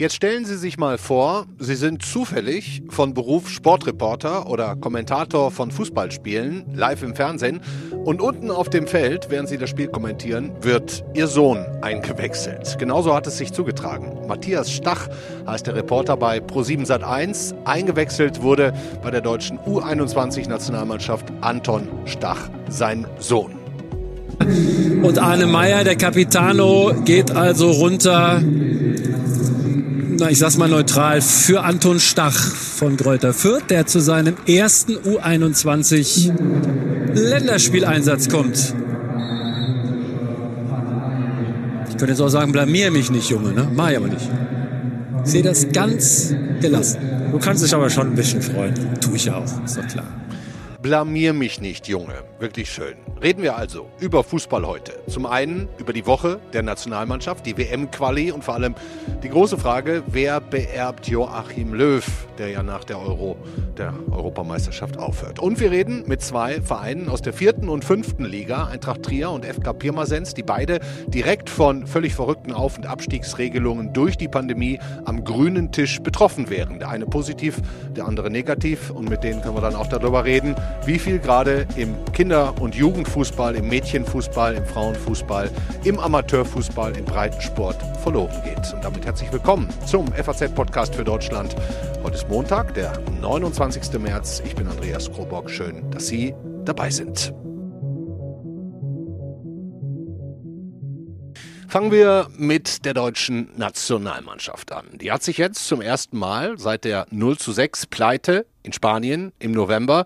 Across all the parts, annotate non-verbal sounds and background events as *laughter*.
Jetzt stellen Sie sich mal vor, Sie sind zufällig von Beruf Sportreporter oder Kommentator von Fußballspielen live im Fernsehen und unten auf dem Feld, während Sie das Spiel kommentieren, wird Ihr Sohn eingewechselt. Genauso hat es sich zugetragen. Matthias Stach heißt der Reporter bei Pro7 Sat1. Eingewechselt wurde bei der deutschen U21-Nationalmannschaft Anton Stach, sein Sohn. Und Arne Meyer, der Capitano, geht also runter na, ich sag's mal neutral, für Anton Stach von Kräuter Fürth, der zu seinem ersten U21 Länderspieleinsatz kommt. Ich könnte jetzt auch sagen, blamier mich nicht, Junge, ne? Mach ich aber nicht. Ich sehe das ganz gelassen. Du kannst dich aber schon ein bisschen freuen. Tu ich auch, ist doch klar. Blamier mich nicht, Junge. Wirklich schön. Reden wir also über Fußball heute. Zum einen über die Woche der Nationalmannschaft, die WM-Quali und vor allem die große Frage, wer beerbt Joachim Löw, der ja nach der Euro, der Europameisterschaft aufhört. Und wir reden mit zwei Vereinen aus der vierten und fünften Liga, Eintracht Trier und FK Pirmasens, die beide direkt von völlig verrückten Auf- und Abstiegsregelungen durch die Pandemie am grünen Tisch betroffen wären. Der eine positiv, der andere negativ und mit denen können wir dann auch darüber reden, wie viel gerade im Kinder- und Jugendfußball, im Mädchenfußball, im Frauenfußball, im Amateurfußball, im Breitensport verloren geht. Und damit herzlich willkommen zum FAZ-Podcast für Deutschland. Heute ist Montag, der 29. März. Ich bin Andreas Krobock. Schön, dass Sie dabei sind. Fangen wir mit der deutschen Nationalmannschaft an. Die hat sich jetzt zum ersten Mal seit der 0 zu 6 Pleite in Spanien im November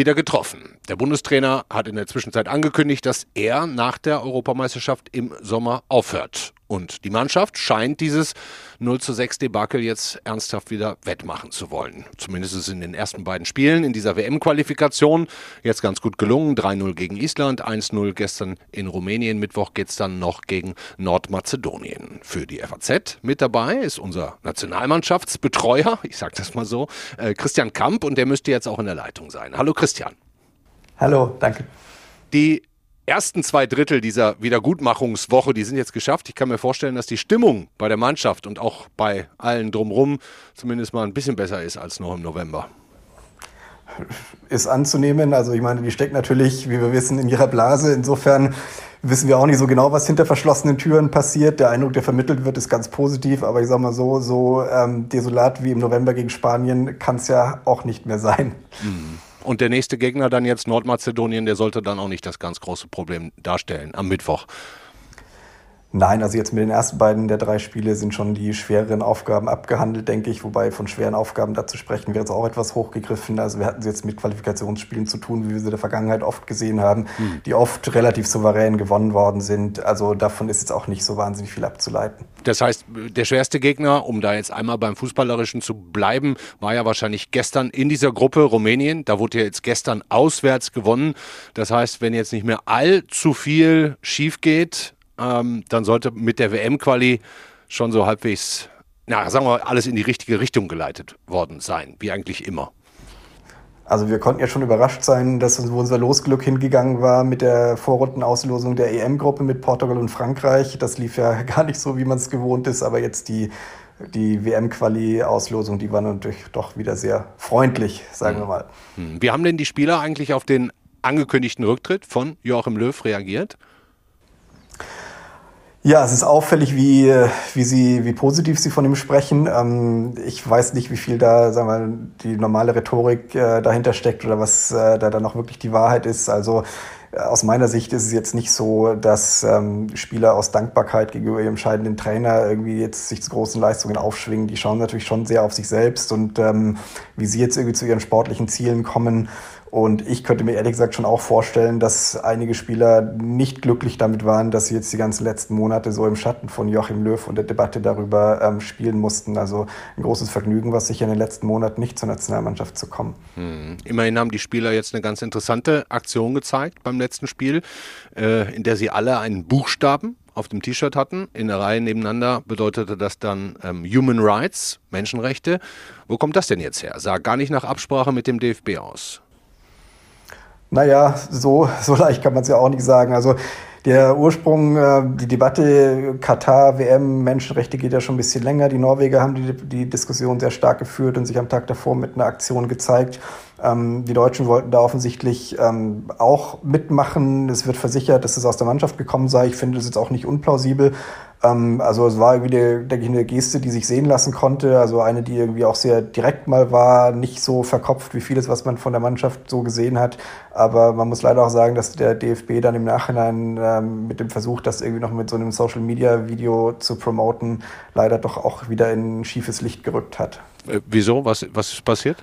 wieder getroffen. Der Bundestrainer hat in der Zwischenzeit angekündigt, dass er nach der Europameisterschaft im Sommer aufhört. Und die Mannschaft scheint dieses 0 zu 6 Debakel jetzt ernsthaft wieder wettmachen zu wollen. Zumindest ist es in den ersten beiden Spielen in dieser WM-Qualifikation jetzt ganz gut gelungen. 3-0 gegen Island, 1-0 gestern in Rumänien. Mittwoch geht es dann noch gegen Nordmazedonien. Für die FAZ mit dabei ist unser Nationalmannschaftsbetreuer, ich sage das mal so, äh, Christian Kamp und der müsste jetzt auch in der Leitung sein. Hallo Christian. Hallo, danke. Die ersten zwei Drittel dieser Wiedergutmachungswoche, die sind jetzt geschafft. Ich kann mir vorstellen, dass die Stimmung bei der Mannschaft und auch bei allen drumherum zumindest mal ein bisschen besser ist als noch im November. Ist anzunehmen. Also ich meine, die steckt natürlich, wie wir wissen, in ihrer Blase. Insofern wissen wir auch nicht so genau, was hinter verschlossenen Türen passiert. Der Eindruck, der vermittelt wird, ist ganz positiv. Aber ich sage mal so, so ähm, desolat wie im November gegen Spanien kann es ja auch nicht mehr sein. Mhm. Und der nächste Gegner dann jetzt Nordmazedonien, der sollte dann auch nicht das ganz große Problem darstellen am Mittwoch. Nein, also jetzt mit den ersten beiden der drei Spiele sind schon die schwereren Aufgaben abgehandelt, denke ich. Wobei von schweren Aufgaben dazu sprechen wäre jetzt auch etwas hochgegriffen. Also wir hatten es jetzt mit Qualifikationsspielen zu tun, wie wir sie in der Vergangenheit oft gesehen haben, mhm. die oft relativ souverän gewonnen worden sind. Also davon ist jetzt auch nicht so wahnsinnig viel abzuleiten. Das heißt, der schwerste Gegner, um da jetzt einmal beim Fußballerischen zu bleiben, war ja wahrscheinlich gestern in dieser Gruppe Rumänien. Da wurde ja jetzt gestern auswärts gewonnen. Das heißt, wenn jetzt nicht mehr allzu viel schief geht, ähm, dann sollte mit der WM-Quali schon so halbwegs, na, sagen wir mal, alles in die richtige Richtung geleitet worden sein, wie eigentlich immer. Also wir konnten ja schon überrascht sein, dass unser Losglück hingegangen war mit der Vorrundenauslosung der EM-Gruppe mit Portugal und Frankreich. Das lief ja *laughs* gar nicht so, wie man es gewohnt ist, aber jetzt die, die WM-Quali-Auslosung, die war natürlich doch wieder sehr freundlich, sagen wir mal. Hm. Wie haben denn die Spieler eigentlich auf den angekündigten Rücktritt von Joachim Löw reagiert? Ja, es ist auffällig, wie, wie, sie, wie positiv sie von ihm sprechen. Ähm, ich weiß nicht, wie viel da sagen wir, die normale Rhetorik äh, dahinter steckt oder was äh, da dann auch wirklich die Wahrheit ist. Also äh, aus meiner Sicht ist es jetzt nicht so, dass ähm, Spieler aus Dankbarkeit gegenüber ihrem scheidenden Trainer irgendwie jetzt sich zu großen Leistungen aufschwingen. Die schauen natürlich schon sehr auf sich selbst und ähm, wie sie jetzt irgendwie zu ihren sportlichen Zielen kommen und ich könnte mir ehrlich gesagt schon auch vorstellen, dass einige Spieler nicht glücklich damit waren, dass sie jetzt die ganzen letzten Monate so im Schatten von Joachim Löw und der Debatte darüber ähm, spielen mussten. Also ein großes Vergnügen, was sicher in den letzten Monaten nicht zur Nationalmannschaft zu kommen. Hm. Immerhin haben die Spieler jetzt eine ganz interessante Aktion gezeigt beim letzten Spiel, äh, in der sie alle einen Buchstaben auf dem T-Shirt hatten. In der Reihe nebeneinander bedeutete das dann ähm, Human Rights, Menschenrechte. Wo kommt das denn jetzt her? Sah gar nicht nach Absprache mit dem DFB aus. Naja, so, *laughs* so leicht kann man es ja auch nicht sagen. Also der Ursprung, äh, die Debatte Katar, WM, Menschenrechte geht ja schon ein bisschen länger. Die Norweger haben die, die Diskussion sehr stark geführt und sich am Tag davor mit einer Aktion gezeigt. Ähm, die Deutschen wollten da offensichtlich ähm, auch mitmachen. Es wird versichert, dass es aus der Mannschaft gekommen sei. Ich finde das jetzt auch nicht unplausibel. Ähm, also es war irgendwie, denke ich, eine Geste, die sich sehen lassen konnte. Also eine, die irgendwie auch sehr direkt mal war, nicht so verkopft wie vieles, was man von der Mannschaft so gesehen hat. Aber man muss leider auch sagen, dass der DFB dann im Nachhinein ähm, mit dem Versuch, das irgendwie noch mit so einem Social-Media-Video zu promoten, leider doch auch wieder in schiefes Licht gerückt hat. Äh, wieso? Was, was ist passiert?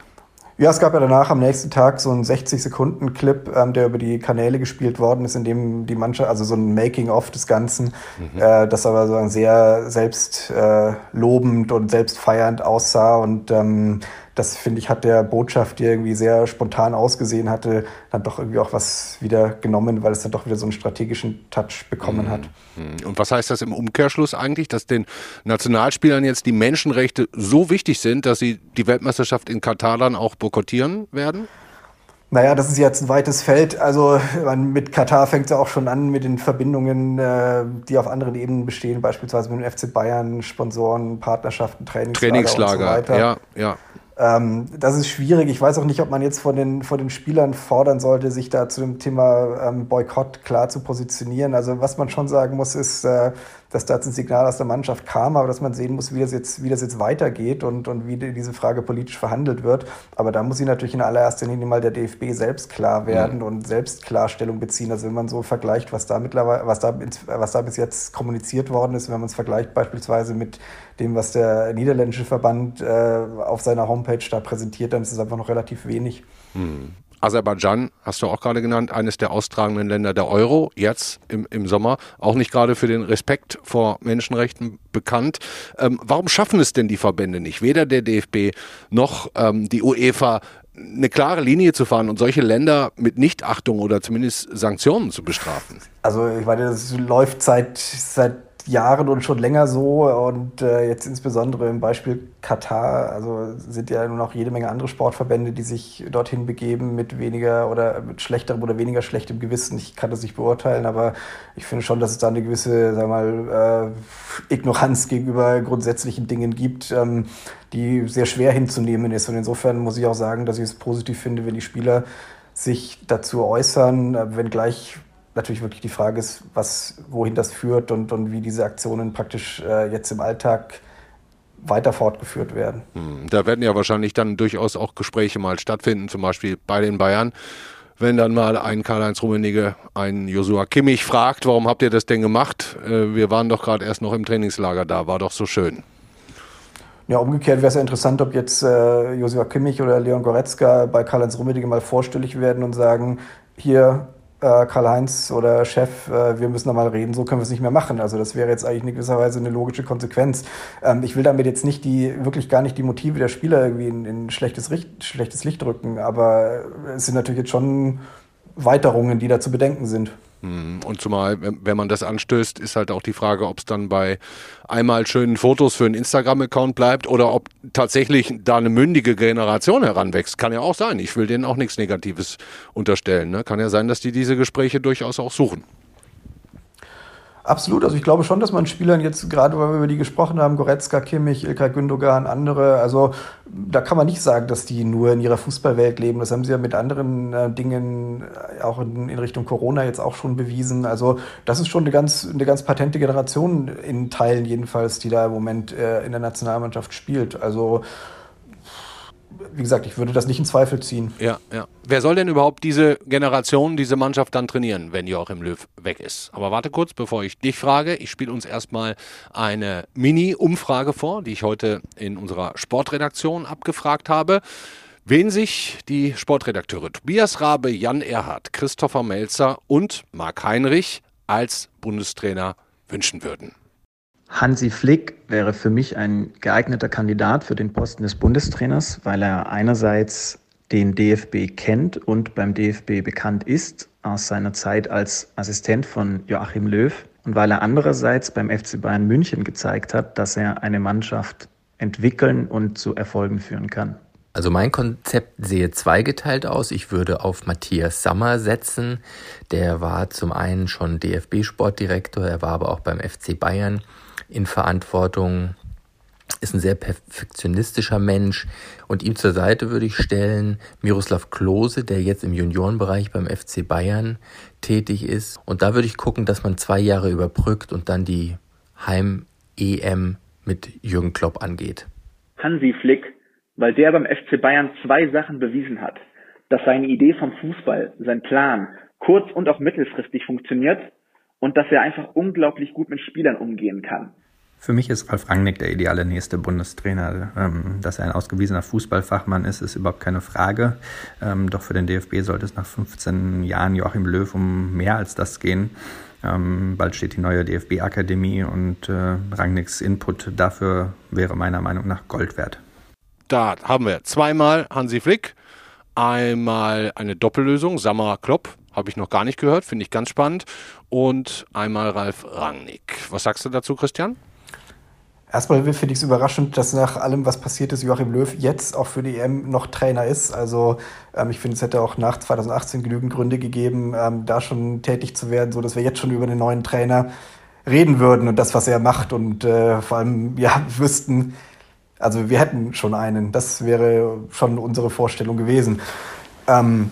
Ja, es gab ja danach am nächsten Tag so einen 60-Sekunden-Clip, ähm, der über die Kanäle gespielt worden ist, in dem die Mannschaft, also so ein Making-of des Ganzen, mhm. äh, das aber so sehr selbstlobend äh, und selbstfeiernd aussah und ähm, das finde ich, hat der Botschaft, die irgendwie sehr spontan ausgesehen hatte, dann doch irgendwie auch was wieder genommen, weil es dann doch wieder so einen strategischen Touch bekommen mhm. hat. Mhm. Und was heißt das im Umkehrschluss eigentlich, dass den Nationalspielern jetzt die Menschenrechte so wichtig sind, dass sie die Weltmeisterschaft in Katar dann auch boykottieren werden? Naja, das ist jetzt ein weites Feld. Also mit Katar fängt es ja auch schon an mit den Verbindungen, äh, die auf anderen Ebenen bestehen, beispielsweise mit dem FC Bayern, Sponsoren, Partnerschaften, Trainingslager, Trainingslager und so weiter. Ja, ja. Ähm, das ist schwierig. Ich weiß auch nicht, ob man jetzt von den, von den Spielern fordern sollte, sich da zu dem Thema ähm, Boykott klar zu positionieren. Also was man schon sagen muss, ist, äh, dass da jetzt ein Signal aus der Mannschaft kam, aber dass man sehen muss, wie das jetzt, wie das jetzt weitergeht und, und wie die, diese Frage politisch verhandelt wird. Aber da muss sich natürlich in allererster Linie mal der DFB selbst klar werden mhm. und selbst Klarstellung beziehen. Also wenn man so vergleicht, was da mittlerweile, was da, was da bis jetzt kommuniziert worden ist, wenn man es vergleicht beispielsweise mit dem, was der niederländische Verband äh, auf seiner Homepage da präsentiert, dann ist es einfach noch relativ wenig. Mhm. Aserbaidschan hast du auch gerade genannt, eines der austragenden Länder der Euro, jetzt im, im Sommer, auch nicht gerade für den Respekt vor Menschenrechten bekannt. Ähm, warum schaffen es denn die Verbände nicht, weder der DFB noch ähm, die UEFA, eine klare Linie zu fahren und solche Länder mit Nichtachtung oder zumindest Sanktionen zu bestrafen? Also ich meine, das läuft seit, seit Jahren und schon länger so und äh, jetzt insbesondere im Beispiel Katar, also sind ja nun auch jede Menge andere Sportverbände, die sich dorthin begeben mit weniger oder mit schlechterem oder weniger schlechtem Gewissen. Ich kann das nicht beurteilen, aber ich finde schon, dass es da eine gewisse, sag mal, äh, Ignoranz gegenüber grundsätzlichen Dingen gibt, ähm, die sehr schwer hinzunehmen ist. Und insofern muss ich auch sagen, dass ich es positiv finde, wenn die Spieler sich dazu äußern, äh, wenngleich natürlich wirklich die Frage ist, was, wohin das führt und, und wie diese Aktionen praktisch äh, jetzt im Alltag weiter fortgeführt werden. Hm, da werden ja wahrscheinlich dann durchaus auch Gespräche mal stattfinden, zum Beispiel bei den Bayern. Wenn dann mal ein Karl-Heinz Rummenigge einen Josua Kimmich fragt, warum habt ihr das denn gemacht? Äh, wir waren doch gerade erst noch im Trainingslager da, war doch so schön. Ja, umgekehrt wäre es ja interessant, ob jetzt äh, Josua Kimmich oder Leon Goretzka bei Karl-Heinz Rummenigge mal vorstellig werden und sagen, hier, äh, Karl-Heinz oder Chef, äh, wir müssen da mal reden, so können wir es nicht mehr machen. Also das wäre jetzt eigentlich in gewisser Weise eine logische Konsequenz. Ähm, ich will damit jetzt nicht die, wirklich gar nicht die Motive der Spieler irgendwie in, in schlechtes, schlechtes Licht rücken, aber es sind natürlich jetzt schon Weiterungen, die da zu bedenken sind. Mhm. Und zumal, wenn man das anstößt, ist halt auch die Frage, ob es dann bei einmal schönen Fotos für einen Instagram-Account bleibt oder ob tatsächlich da eine mündige Generation heranwächst. Kann ja auch sein. Ich will denen auch nichts Negatives unterstellen. Ne? Kann ja sein, dass die diese Gespräche durchaus auch suchen. Absolut, also ich glaube schon, dass man Spielern jetzt, gerade weil wir über die gesprochen haben, Goretzka, Kimmich, Ilkay Gündogan, andere, also da kann man nicht sagen, dass die nur in ihrer Fußballwelt leben. Das haben sie ja mit anderen äh, Dingen äh, auch in, in, Richtung Corona jetzt auch schon bewiesen. Also das ist schon eine ganz, eine ganz patente Generation in Teilen jedenfalls, die da im Moment äh, in der Nationalmannschaft spielt. Also wie gesagt, ich würde das nicht in Zweifel ziehen. Ja, ja. Wer soll denn überhaupt diese Generation, diese Mannschaft dann trainieren, wenn Joachim Löw weg ist? Aber warte kurz, bevor ich dich frage. Ich spiele uns erstmal eine Mini-Umfrage vor, die ich heute in unserer Sportredaktion abgefragt habe. Wen sich die Sportredakteure Tobias Rabe, Jan Erhardt, Christopher Melzer und Marc Heinrich als Bundestrainer wünschen würden. Hansi Flick wäre für mich ein geeigneter Kandidat für den Posten des Bundestrainers, weil er einerseits den DFB kennt und beim DFB bekannt ist aus seiner Zeit als Assistent von Joachim Löw und weil er andererseits beim FC Bayern München gezeigt hat, dass er eine Mannschaft entwickeln und zu Erfolgen führen kann. Also mein Konzept sehe zweigeteilt aus. Ich würde auf Matthias Sammer setzen. Der war zum einen schon DFB-Sportdirektor, er war aber auch beim FC Bayern in Verantwortung, ist ein sehr perfektionistischer Mensch und ihm zur Seite würde ich stellen Miroslav Klose, der jetzt im Juniorenbereich beim FC Bayern tätig ist. Und da würde ich gucken, dass man zwei Jahre überbrückt und dann die Heim-EM mit Jürgen Klopp angeht. Hansi Flick weil der beim FC Bayern zwei Sachen bewiesen hat. Dass seine Idee vom Fußball, sein Plan, kurz- und auch mittelfristig funktioniert und dass er einfach unglaublich gut mit Spielern umgehen kann. Für mich ist Ralf Rangnick der ideale nächste Bundestrainer. Ähm, dass er ein ausgewiesener Fußballfachmann ist, ist überhaupt keine Frage. Ähm, doch für den DFB sollte es nach 15 Jahren Joachim Löw um mehr als das gehen. Ähm, bald steht die neue DFB-Akademie und äh, Rangnicks Input dafür wäre meiner Meinung nach Gold wert. Da haben wir zweimal Hansi Flick, einmal eine Doppellösung, Sammer Klopp, habe ich noch gar nicht gehört, finde ich ganz spannend, und einmal Ralf Rangnick. Was sagst du dazu, Christian? Erstmal finde ich es überraschend, dass nach allem, was passiert ist, Joachim Löw jetzt auch für die EM noch Trainer ist. Also ähm, ich finde, es hätte auch nach 2018 genügend Gründe gegeben, ähm, da schon tätig zu werden, so dass wir jetzt schon über einen neuen Trainer reden würden und das, was er macht und äh, vor allem *laughs* ja wüssten, also wir hätten schon einen. Das wäre schon unsere Vorstellung gewesen. Ähm,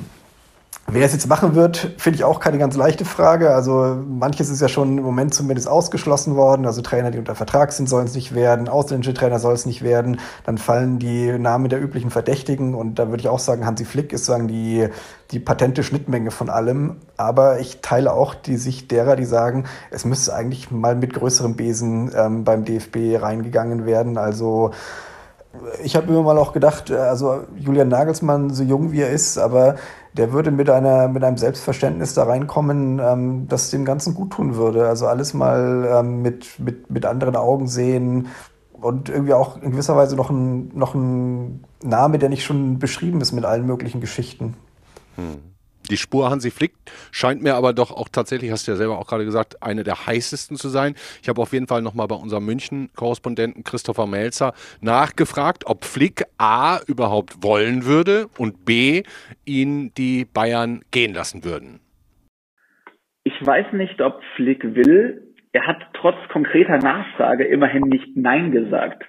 Wer es jetzt machen wird, finde ich auch keine ganz leichte Frage. Also manches ist ja schon im Moment zumindest ausgeschlossen worden. Also Trainer, die unter Vertrag sind, sollen es nicht werden. Ausländische Trainer soll es nicht werden. Dann fallen die Namen der üblichen Verdächtigen. Und da würde ich auch sagen, Hansi Flick ist sagen die, die patente Schnittmenge von allem. Aber ich teile auch die Sicht derer, die sagen, es müsste eigentlich mal mit größerem Besen ähm, beim DFB reingegangen werden. Also ich habe immer mal auch gedacht, äh, also Julian Nagelsmann, so jung wie er ist, aber der würde mit einer mit einem Selbstverständnis da reinkommen, ähm, das dem Ganzen gut tun würde. Also alles mal ähm, mit, mit, mit anderen Augen sehen und irgendwie auch in gewisser Weise noch ein, noch ein Name, der nicht schon beschrieben ist mit allen möglichen Geschichten. Hm. Die Spur Hansi Flick scheint mir aber doch auch tatsächlich, hast du ja selber auch gerade gesagt, eine der heißesten zu sein. Ich habe auf jeden Fall nochmal bei unserem München-Korrespondenten Christopher Melzer nachgefragt, ob Flick A überhaupt wollen würde und B ihn die Bayern gehen lassen würden. Ich weiß nicht, ob Flick will. Er hat trotz konkreter Nachfrage immerhin nicht Nein gesagt.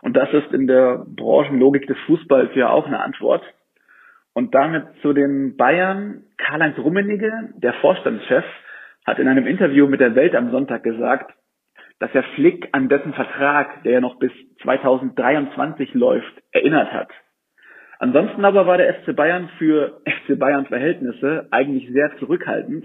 Und das ist in der Branchenlogik des Fußballs ja auch eine Antwort. Und damit zu den Bayern. Karl-Heinz Rummenigge, der Vorstandschef, hat in einem Interview mit der Welt am Sonntag gesagt, dass er Flick an dessen Vertrag, der ja noch bis 2023 läuft, erinnert hat. Ansonsten aber war der FC Bayern für *laughs* FC Bayern Verhältnisse eigentlich sehr zurückhaltend.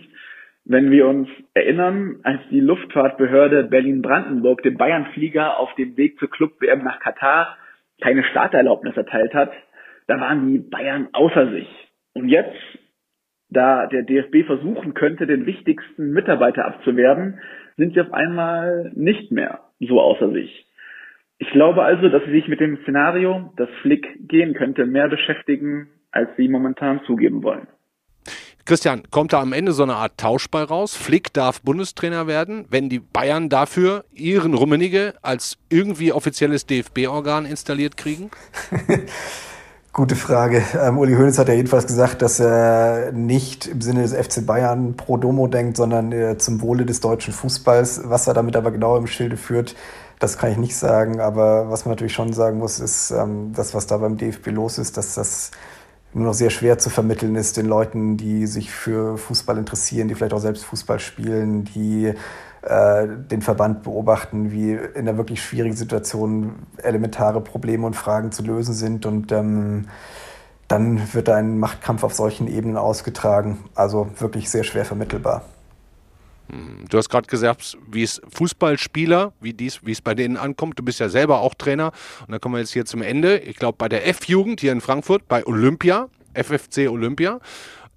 Wenn wir uns erinnern, als die Luftfahrtbehörde Berlin-Brandenburg dem Bayern-Flieger auf dem Weg zur Club-WM nach Katar keine Starterlaubnis erteilt hat, da waren die Bayern außer sich. Und jetzt, da der DFB versuchen könnte, den wichtigsten Mitarbeiter abzuwerben, sind sie auf einmal nicht mehr so außer sich. Ich glaube also, dass sie sich mit dem Szenario, dass Flick gehen könnte, mehr beschäftigen, als sie momentan zugeben wollen. Christian, kommt da am Ende so eine Art Tauschball raus? Flick darf Bundestrainer werden, wenn die Bayern dafür ihren Rummenige als irgendwie offizielles DFB-Organ installiert kriegen? *laughs* Gute Frage. Ähm, Uli Hoeneß hat ja jedenfalls gesagt, dass er nicht im Sinne des FC Bayern pro Domo denkt, sondern äh, zum Wohle des deutschen Fußballs. Was er damit aber genau im Schilde führt, das kann ich nicht sagen. Aber was man natürlich schon sagen muss, ist, ähm, das, was da beim DFB los ist, dass das nur noch sehr schwer zu vermitteln ist den Leuten, die sich für Fußball interessieren, die vielleicht auch selbst Fußball spielen, die äh, den Verband beobachten, wie in einer wirklich schwierigen Situation elementare Probleme und Fragen zu lösen sind. Und ähm, dann wird ein Machtkampf auf solchen Ebenen ausgetragen. Also wirklich sehr schwer vermittelbar. Hm, du hast gerade gesagt, wie es Fußballspieler, wie dies, wie es bei denen ankommt. Du bist ja selber auch Trainer. Und dann kommen wir jetzt hier zum Ende. Ich glaube, bei der F-Jugend hier in Frankfurt, bei Olympia, FFC Olympia.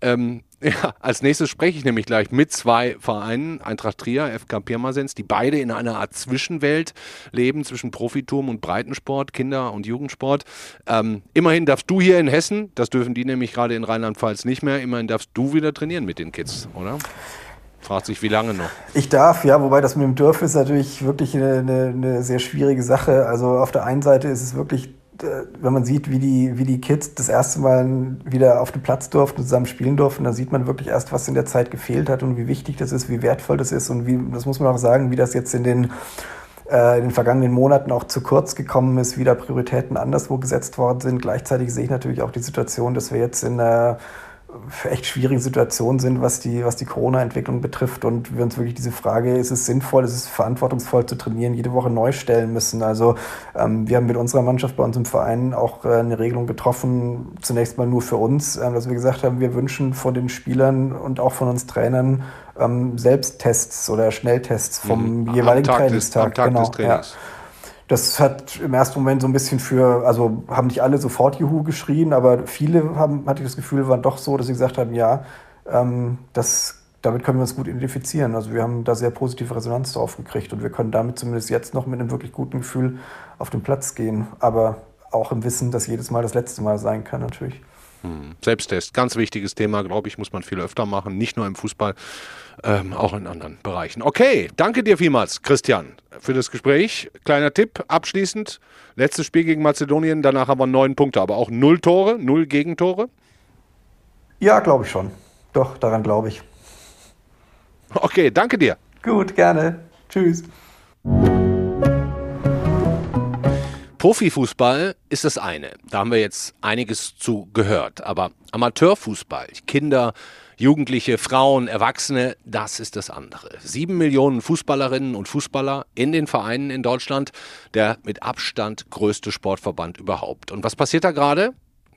Ähm, *laughs* ja, als nächstes spreche ich nämlich gleich mit zwei Vereinen, Eintracht Trier, FK Pirmasens, die beide in einer Art Zwischenwelt leben zwischen Profiturm und Breitensport, Kinder- und Jugendsport. Ähm, immerhin darfst du hier in Hessen, das dürfen die nämlich gerade in Rheinland-Pfalz nicht mehr, immerhin darfst du wieder trainieren mit den Kids, oder? Fragt sich, wie lange noch? Ich darf, ja, wobei das mit dem Dürfen ist natürlich wirklich eine, eine, eine sehr schwierige Sache. Also auf der einen Seite ist es wirklich wenn man sieht, wie die, wie die Kids das erste Mal wieder auf den Platz durften, zusammen spielen durften, dann sieht man wirklich erst, was in der Zeit gefehlt hat und wie wichtig das ist, wie wertvoll das ist und wie, das muss man auch sagen, wie das jetzt in den, äh, in den vergangenen Monaten auch zu kurz gekommen ist, wie da Prioritäten anderswo gesetzt worden sind. Gleichzeitig sehe ich natürlich auch die Situation, dass wir jetzt in einer echt schwierigen Situation sind, was die, was die Corona-Entwicklung betrifft und wir uns wirklich diese Frage, ist es sinnvoll, ist es verantwortungsvoll zu trainieren, jede Woche neu stellen müssen. Also ähm, wir haben mit unserer Mannschaft bei uns im Verein auch äh, eine Regelung getroffen, zunächst mal nur für uns, äh, dass wir gesagt haben, wir wünschen von den Spielern und auch von uns Trainern ähm, Selbsttests oder Schnelltests vom mhm. jeweiligen am Trainingstag. Des, am Tag genau, des Trainings. Ja. Das hat im ersten Moment so ein bisschen für, also haben nicht alle sofort Juhu geschrien, aber viele haben, hatte ich das Gefühl, waren doch so, dass sie gesagt haben, ja, ähm, das, damit können wir uns gut identifizieren. Also wir haben da sehr positive Resonanz drauf gekriegt und wir können damit zumindest jetzt noch mit einem wirklich guten Gefühl auf den Platz gehen. Aber auch im Wissen, dass jedes Mal das letzte Mal sein kann natürlich. Hm. Selbsttest, ganz wichtiges Thema, glaube ich, muss man viel öfter machen, nicht nur im Fußball, ähm, auch in anderen Bereichen. Okay, danke dir vielmals, Christian, für das Gespräch. Kleiner Tipp abschließend: letztes Spiel gegen Mazedonien, danach haben wir neun Punkte, aber auch null Tore, null Gegentore. Ja, glaube ich schon. Doch, daran glaube ich. Okay, danke dir. Gut, gerne. Tschüss. Profifußball ist das eine. Da haben wir jetzt einiges zu gehört. Aber Amateurfußball, Kinder, Jugendliche, Frauen, Erwachsene, das ist das andere. Sieben Millionen Fußballerinnen und Fußballer in den Vereinen in Deutschland, der mit Abstand größte Sportverband überhaupt. Und was passiert da gerade?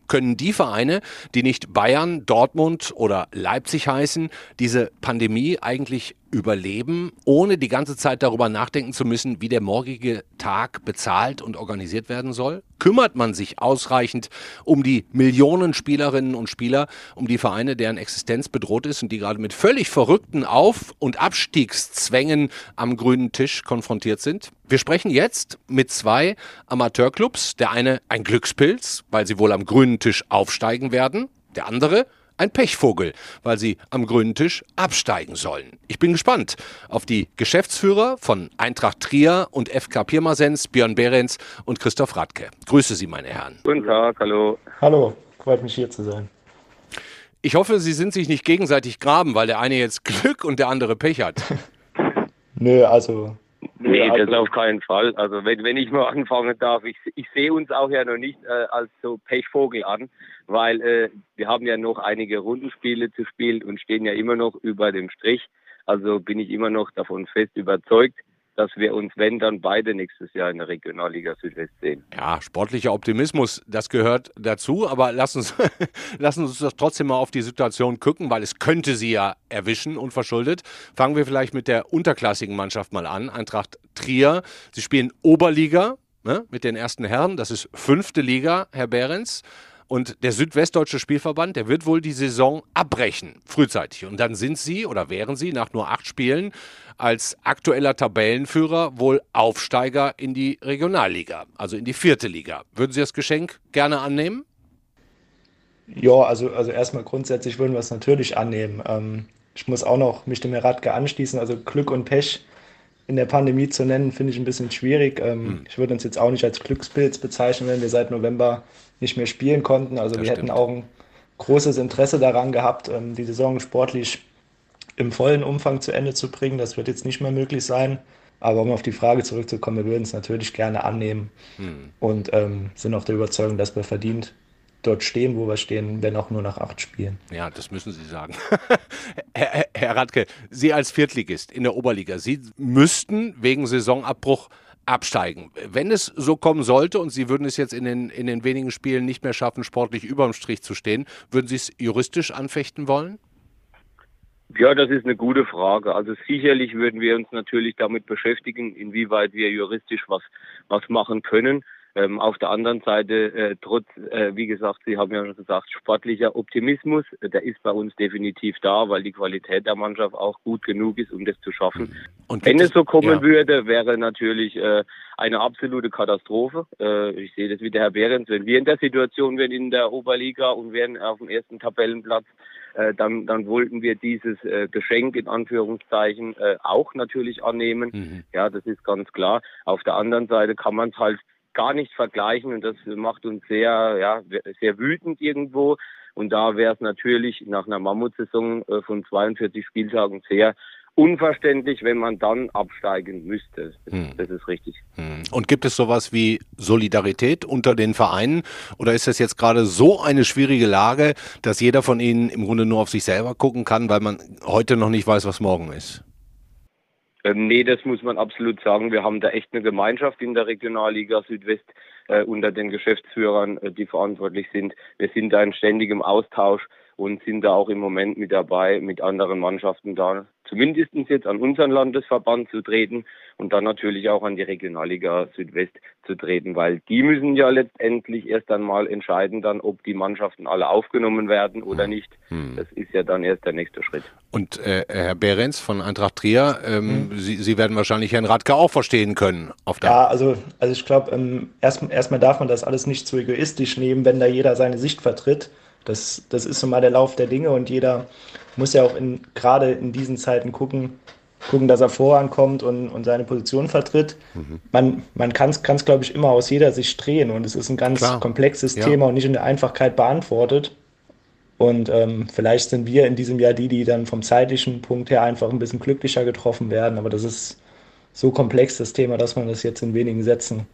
können die Vereine, die nicht Bayern, Dortmund oder Leipzig heißen, diese Pandemie eigentlich überleben, ohne die ganze Zeit darüber nachdenken zu müssen, wie der morgige Tag bezahlt und organisiert werden soll? Kümmert man sich ausreichend um die Millionen Spielerinnen und Spieler, um die Vereine, deren Existenz bedroht ist und die gerade mit völlig verrückten Auf- und Abstiegszwängen am grünen Tisch konfrontiert sind? Wir sprechen jetzt mit zwei Amateurclubs. Der eine ein Glückspilz, weil sie wohl am grünen Tisch aufsteigen werden. Der andere ein Pechvogel, weil sie am grünen Tisch absteigen sollen. Ich bin gespannt auf die Geschäftsführer von Eintracht Trier und FK Pirmasens, Björn Behrens und Christoph Radke. Grüße Sie, meine Herren. Guten Tag, hallo. Hallo, freut mich hier zu sein. Ich hoffe, Sie sind sich nicht gegenseitig graben, weil der eine jetzt Glück und der andere Pech hat. *laughs* Nö, also Nee, das auf keinen Fall. Also wenn, wenn ich mal anfangen darf, ich, ich sehe uns auch ja noch nicht äh, als so Pechvogel an, weil äh, wir haben ja noch einige Rundenspiele zu spielen und stehen ja immer noch über dem Strich. Also bin ich immer noch davon fest überzeugt, dass wir uns, wenn dann beide nächstes Jahr in der Regionalliga Südwest sehen. Ja, sportlicher Optimismus, das gehört dazu, aber lass uns, *laughs* lass uns doch trotzdem mal auf die Situation gucken, weil es könnte sie ja erwischen, unverschuldet. Fangen wir vielleicht mit der unterklassigen Mannschaft mal an, Eintracht Trier. Sie spielen Oberliga ne, mit den ersten Herren, das ist fünfte Liga, Herr Behrens. Und der Südwestdeutsche Spielverband, der wird wohl die Saison abbrechen, frühzeitig. Und dann sind sie oder wären sie nach nur acht Spielen als aktueller Tabellenführer wohl Aufsteiger in die Regionalliga, also in die vierte Liga. Würden Sie das Geschenk gerne annehmen? Ja, also, also erstmal grundsätzlich würden wir es natürlich annehmen. Ähm, ich muss auch noch mich dem Herr Radke anschließen. Also Glück und Pech in der Pandemie zu nennen, finde ich ein bisschen schwierig. Ähm, hm. Ich würde uns jetzt auch nicht als Glückspilz bezeichnen, wenn wir seit November nicht mehr spielen konnten. Also das wir stimmt. hätten auch ein großes Interesse daran gehabt, ähm, die Saison sportlich im vollen Umfang zu Ende zu bringen. Das wird jetzt nicht mehr möglich sein. Aber um auf die Frage zurückzukommen, wir würden es natürlich gerne annehmen hm. und ähm, sind auch der Überzeugung, dass wir verdient dort stehen, wo wir stehen, wenn auch nur nach acht Spielen. Ja, das müssen Sie sagen. *laughs* Herr, Herr Radke, Sie als Viertligist in der Oberliga, Sie müssten wegen Saisonabbruch absteigen. Wenn es so kommen sollte und Sie würden es jetzt in den, in den wenigen Spielen nicht mehr schaffen, sportlich überm Strich zu stehen, würden Sie es juristisch anfechten wollen? Ja, das ist eine gute Frage. Also sicherlich würden wir uns natürlich damit beschäftigen, inwieweit wir juristisch was, was machen können. Ähm, auf der anderen Seite, äh, trotz, äh, wie gesagt, Sie haben ja schon gesagt, sportlicher Optimismus, äh, der ist bei uns definitiv da, weil die Qualität der Mannschaft auch gut genug ist, um das zu schaffen. Und Wenn es so kommen ja. würde, wäre natürlich äh, eine absolute Katastrophe. Äh, ich sehe das wie der Herr Behrens. Wenn wir in der Situation wären in der Oberliga und wären auf dem ersten Tabellenplatz, äh, dann, dann wollten wir dieses äh, Geschenk in Anführungszeichen äh, auch natürlich annehmen. Mhm. Ja, das ist ganz klar. Auf der anderen Seite kann man es halt gar nicht vergleichen und das macht uns sehr, ja, sehr wütend irgendwo. Und da wäre es natürlich nach einer Mammutsaison äh, von 42 Spieltagen sehr unverständlich, wenn man dann absteigen müsste. Das, hm. das ist richtig. Hm. Und gibt es sowas wie Solidarität unter den Vereinen? Oder ist das jetzt gerade so eine schwierige Lage, dass jeder von ihnen im Grunde nur auf sich selber gucken kann, weil man heute noch nicht weiß, was morgen ist? Ähm, nee, das muss man absolut sagen. Wir haben da echt eine Gemeinschaft in der Regionalliga Südwest äh, unter den Geschäftsführern, äh, die verantwortlich sind. Wir sind da in ständigem Austausch und sind da auch im Moment mit dabei, mit anderen Mannschaften da zumindest jetzt an unseren Landesverband zu treten und dann natürlich auch an die Regionalliga Südwest zu treten, weil die müssen ja letztendlich erst einmal entscheiden dann, ob die Mannschaften alle aufgenommen werden oder hm. nicht. Hm. Das ist ja dann erst der nächste Schritt. Und äh, Herr Behrens von Eintracht Trier, ähm, hm. Sie, Sie werden wahrscheinlich Herrn Radke auch verstehen können. Auf der ja, also, also ich glaube, ähm, erstmal erst darf man das alles nicht zu egoistisch nehmen, wenn da jeder seine Sicht vertritt. Das, das ist so mal der Lauf der Dinge und jeder muss ja auch in, gerade in diesen Zeiten gucken, gucken, dass er vorankommt und, und seine Position vertritt. Mhm. Man, man kann es, glaube ich, immer aus jeder Sicht drehen und es ist ein ganz Klar. komplexes ja. Thema und nicht in der Einfachkeit beantwortet. Und ähm, vielleicht sind wir in diesem Jahr die, die dann vom zeitlichen Punkt her einfach ein bisschen glücklicher getroffen werden. Aber das ist so komplex, das Thema, dass man das jetzt in wenigen Sätzen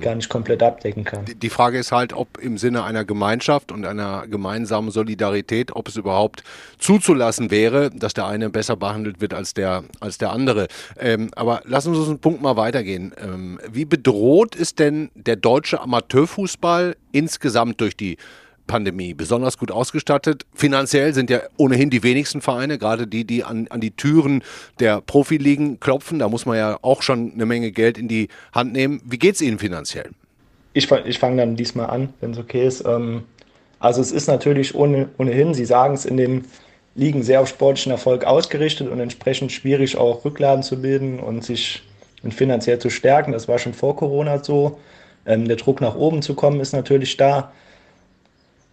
gar nicht komplett abdecken kann. Die Frage ist halt, ob im Sinne einer Gemeinschaft und einer gemeinsamen Solidarität, ob es überhaupt zuzulassen wäre, dass der eine besser behandelt wird als der, als der andere. Ähm, aber lassen Sie uns einen Punkt mal weitergehen. Ähm, wie bedroht ist denn der deutsche Amateurfußball insgesamt durch die Pandemie besonders gut ausgestattet. Finanziell sind ja ohnehin die wenigsten Vereine, gerade die, die an, an die Türen der Profiligen klopfen. Da muss man ja auch schon eine Menge Geld in die Hand nehmen. Wie geht es Ihnen finanziell? Ich, ich fange dann diesmal an, wenn es okay ist. Ähm, also es ist natürlich ohne, ohnehin, Sie sagen es, in den Ligen sehr auf sportlichen Erfolg ausgerichtet und entsprechend schwierig auch Rücklagen zu bilden und sich finanziell zu stärken. Das war schon vor Corona so. Ähm, der Druck nach oben zu kommen ist natürlich da.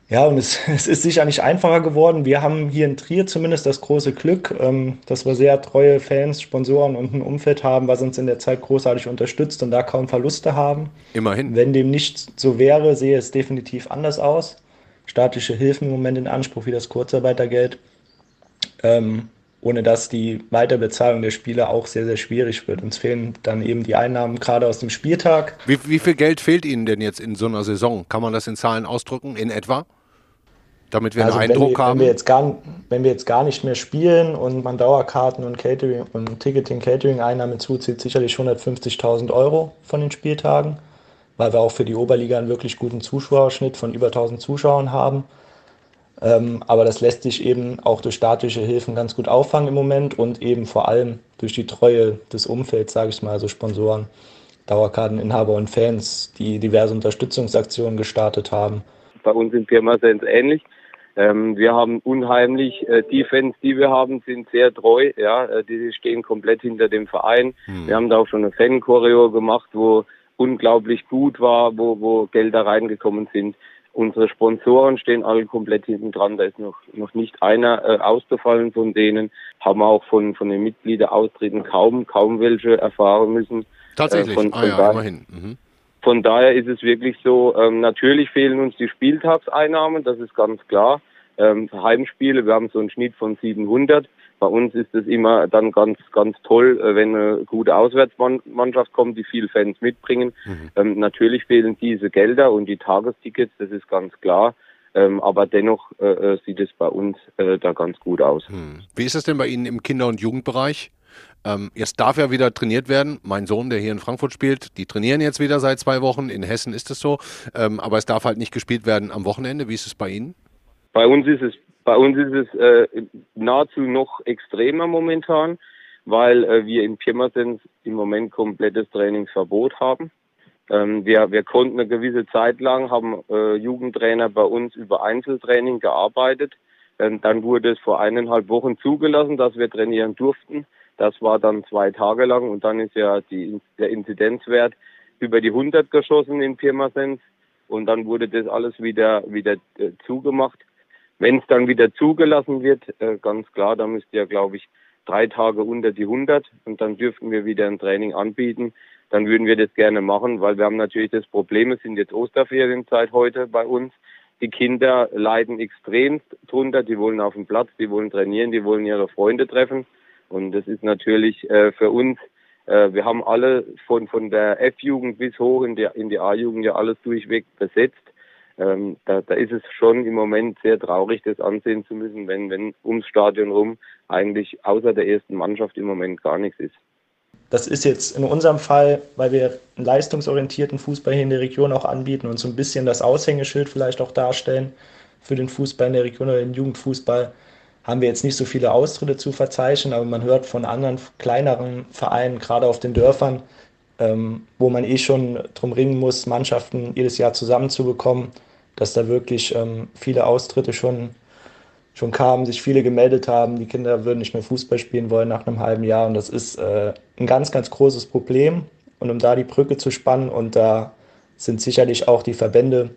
Ja, und es, *laughs* es, ist sicher nicht einfacher geworden. Wir haben hier in Trier zumindest das große Glück, ähm, dass wir sehr treue Fans, Sponsoren und ein Umfeld haben, was uns in der Zeit großartig unterstützt und da kaum Verluste haben. Immerhin. Wenn dem nicht so wäre, sehe es definitiv anders aus. Staatliche Hilfen im Moment in Anspruch wie das Kurzarbeitergeld. Ähm, ohne dass die Weiterbezahlung der Spieler auch sehr, sehr schwierig wird. Uns fehlen dann eben die Einnahmen gerade aus dem Spieltag. Wie, wie viel Geld fehlt Ihnen denn jetzt in so einer Saison? Kann man das in Zahlen ausdrücken, in etwa? Damit wir also einen Eindruck wenn wir, haben. Wenn wir, jetzt gar, wenn wir jetzt gar nicht mehr spielen und man Dauerkarten und Catering und Ticketing, Catering-Einnahmen zuzieht, sicherlich 150.000 Euro von den Spieltagen, weil wir auch für die Oberliga einen wirklich guten Zuschauerschnitt von über 1000 Zuschauern haben. Ähm, aber das lässt sich eben auch durch staatliche Hilfen ganz gut auffangen im Moment und eben vor allem durch die Treue des Umfelds, sage ich mal, also Sponsoren, Dauerkarteninhaber und Fans, die diverse Unterstützungsaktionen gestartet haben. Bei uns in Pirmasens ähnlich. Ähm, wir haben unheimlich, äh, die Fans, die wir haben, sind sehr treu, ja, äh, die stehen komplett hinter dem Verein. Hm. Wir haben da auch schon eine Fan-Choreo gemacht, wo unglaublich gut war, wo, wo Gelder reingekommen sind. Unsere Sponsoren stehen alle komplett hinten dran. Da ist noch, noch nicht einer äh, ausgefallen von denen. Haben auch von, von den Mitgliedern austreten kaum, kaum welche erfahren müssen. Tatsächlich, äh, von, von ah, ja, immerhin. Mhm. Von daher ist es wirklich so, ähm, natürlich fehlen uns die Spieltagseinnahmen, das ist ganz klar. Ähm, Heimspiele, wir haben so einen Schnitt von 700. Bei uns ist es immer dann ganz, ganz toll, äh, wenn eine gute Auswärtsmannschaft kommt, die viele Fans mitbringen. Mhm. Ähm, natürlich fehlen diese Gelder und die Tagestickets, das ist ganz klar. Ähm, aber dennoch äh, äh sieht es bei uns äh, da ganz gut aus. Hm. Wie ist es denn bei Ihnen im Kinder- und Jugendbereich? Ähm, jetzt darf ja wieder trainiert werden. Mein Sohn, der hier in Frankfurt spielt, die trainieren jetzt wieder seit zwei Wochen. In Hessen ist es so. Ähm, aber es darf halt nicht gespielt werden am Wochenende. Wie ist es bei Ihnen? Bei uns ist es, bei uns ist es äh, nahezu noch extremer momentan, weil äh, wir in Pirmasens im Moment komplettes Trainingsverbot haben. Ähm, wir, wir konnten eine gewisse Zeit lang, haben äh, Jugendtrainer bei uns über Einzeltraining gearbeitet. Ähm, dann wurde es vor eineinhalb Wochen zugelassen, dass wir trainieren durften. Das war dann zwei Tage lang und dann ist ja die, der Inzidenzwert über die 100 geschossen in Pirmasens und dann wurde das alles wieder, wieder äh, zugemacht. Wenn es dann wieder zugelassen wird, äh, ganz klar, da müsste ja, glaube ich, drei Tage unter die 100 und dann dürften wir wieder ein Training anbieten. Dann würden wir das gerne machen, weil wir haben natürlich das Problem, es sind jetzt Osterferienzeit heute bei uns. Die Kinder leiden extremst drunter, die wollen auf dem Platz, die wollen trainieren, die wollen ihre Freunde treffen. Und das ist natürlich äh, für uns, äh, wir haben alle von, von der F-Jugend bis hoch in die, in die A-Jugend ja alles durchweg besetzt. Ähm, da, da ist es schon im Moment sehr traurig, das ansehen zu müssen, wenn, wenn ums Stadion rum eigentlich außer der ersten Mannschaft im Moment gar nichts ist. Das ist jetzt in unserem Fall, weil wir einen leistungsorientierten Fußball hier in der Region auch anbieten und so ein bisschen das Aushängeschild vielleicht auch darstellen für den Fußball in der Region oder den Jugendfußball, haben wir jetzt nicht so viele Austritte zu verzeichnen, aber man hört von anderen kleineren Vereinen, gerade auf den Dörfern, ähm, wo man eh schon drum ringen muss, Mannschaften jedes Jahr zusammenzubekommen, dass da wirklich ähm, viele Austritte schon schon kamen, sich viele gemeldet haben, die Kinder würden nicht mehr Fußball spielen wollen nach einem halben Jahr. Und das ist äh, ein ganz, ganz großes Problem. Und um da die Brücke zu spannen, und da sind sicherlich auch die Verbände,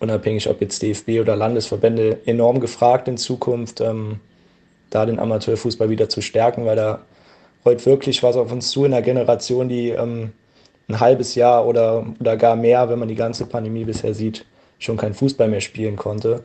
unabhängig ob jetzt DFB oder Landesverbände, enorm gefragt in Zukunft, ähm, da den Amateurfußball wieder zu stärken, weil da heute wirklich was auf uns zu in einer Generation, die ähm, ein halbes Jahr oder, oder gar mehr, wenn man die ganze Pandemie bisher sieht, schon kein Fußball mehr spielen konnte.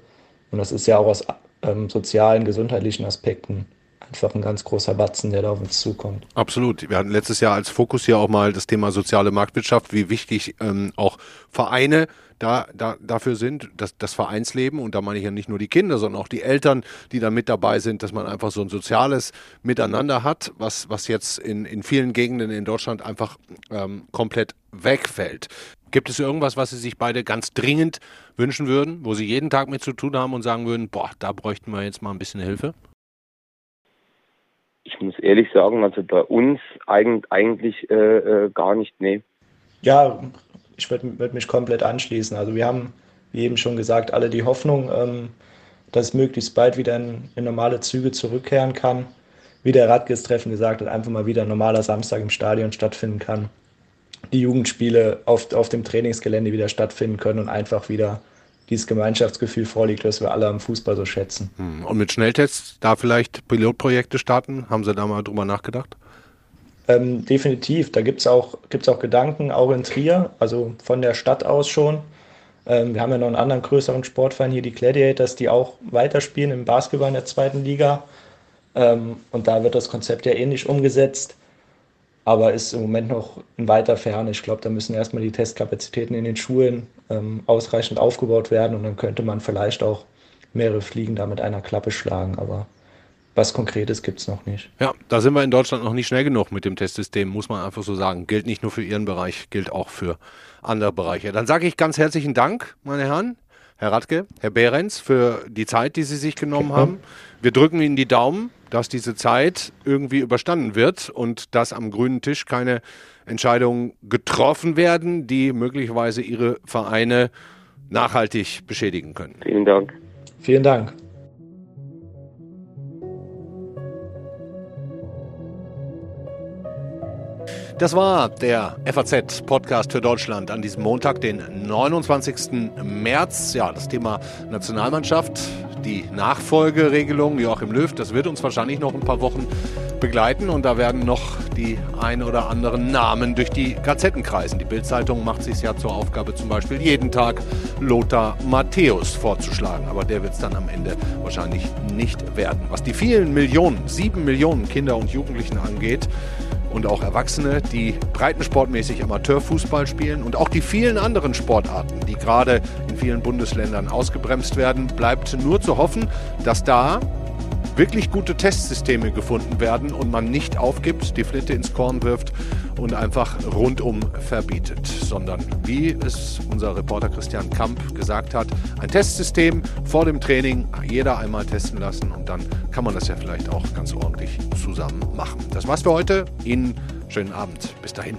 Und das ist ja auch aus ähm, sozialen, gesundheitlichen Aspekten einfach ein ganz großer Batzen, der da auf uns zukommt. Absolut. Wir hatten letztes Jahr als Fokus hier auch mal das Thema soziale Marktwirtschaft, wie wichtig ähm, auch Vereine da, da, dafür sind, dass das Vereinsleben, und da meine ich ja nicht nur die Kinder, sondern auch die Eltern, die da mit dabei sind, dass man einfach so ein soziales Miteinander hat, was, was jetzt in, in vielen Gegenden in Deutschland einfach ähm, komplett wegfällt. Gibt es irgendwas, was Sie sich beide ganz dringend wünschen würden, wo Sie jeden Tag mit zu tun haben und sagen würden, boah, da bräuchten wir jetzt mal ein bisschen Hilfe? Ich muss ehrlich sagen, also bei uns eigentlich äh, äh, gar nicht, nee. Ja, ich würde würd mich komplett anschließen. Also wir haben, wie eben schon gesagt, alle die Hoffnung, ähm, dass es möglichst bald wieder in, in, normale Züge zurückkehren kann. Wie der Radges-Treffen gesagt hat, einfach mal wieder ein normaler Samstag im Stadion stattfinden kann die Jugendspiele auf, auf dem Trainingsgelände wieder stattfinden können und einfach wieder dieses Gemeinschaftsgefühl vorliegt, das wir alle am Fußball so schätzen. Hm. Und mit Schnelltests da vielleicht Pilotprojekte starten? Haben Sie da mal drüber nachgedacht? Ähm, definitiv. Da gibt es auch, gibt's auch Gedanken, auch in Trier, also von der Stadt aus schon. Ähm, wir haben ja noch einen anderen größeren Sportverein hier, die Gladiators, die auch weiterspielen im Basketball in der zweiten Liga. Ähm, und da wird das Konzept ja ähnlich umgesetzt aber ist im Moment noch in weiter Ferne. Ich glaube, da müssen erstmal die Testkapazitäten in den Schulen ähm, ausreichend aufgebaut werden und dann könnte man vielleicht auch mehrere Fliegen da mit einer Klappe schlagen, aber was Konkretes gibt es noch nicht. Ja, da sind wir in Deutschland noch nicht schnell genug mit dem Testsystem, muss man einfach so sagen. Gilt nicht nur für Ihren Bereich, gilt auch für andere Bereiche. Dann sage ich ganz herzlichen Dank, meine Herren, Herr Radke, Herr Behrens, für die Zeit, die Sie sich genommen haben. Wir drücken Ihnen die Daumen dass diese Zeit irgendwie überstanden wird und dass am grünen Tisch keine Entscheidungen getroffen werden, die möglicherweise ihre Vereine nachhaltig beschädigen können. Vielen Dank. Vielen Dank. Das war der FAZ-Podcast für Deutschland an diesem Montag, den 29. März. Ja, das Thema Nationalmannschaft, die Nachfolgeregelung Joachim Löw, das wird uns wahrscheinlich noch ein paar Wochen begleiten und da werden noch die ein oder anderen Namen durch die Gazetten kreisen. Die Bildzeitung macht sich ja zur Aufgabe, zum Beispiel jeden Tag Lothar Matthäus vorzuschlagen, aber der wird es dann am Ende wahrscheinlich nicht werden. Was die vielen Millionen, sieben Millionen Kinder und Jugendlichen angeht, und auch Erwachsene, die breitensportmäßig Amateurfußball spielen und auch die vielen anderen Sportarten, die gerade in vielen Bundesländern ausgebremst werden, bleibt nur zu hoffen, dass da wirklich gute Testsysteme gefunden werden und man nicht aufgibt, die Flinte ins Korn wirft und einfach rundum verbietet, sondern wie es unser Reporter Christian Kamp gesagt hat, ein Testsystem vor dem Training, jeder einmal testen lassen und dann kann man das ja vielleicht auch ganz ordentlich zusammen machen. Das war's für heute. Ihnen schönen Abend. Bis dahin.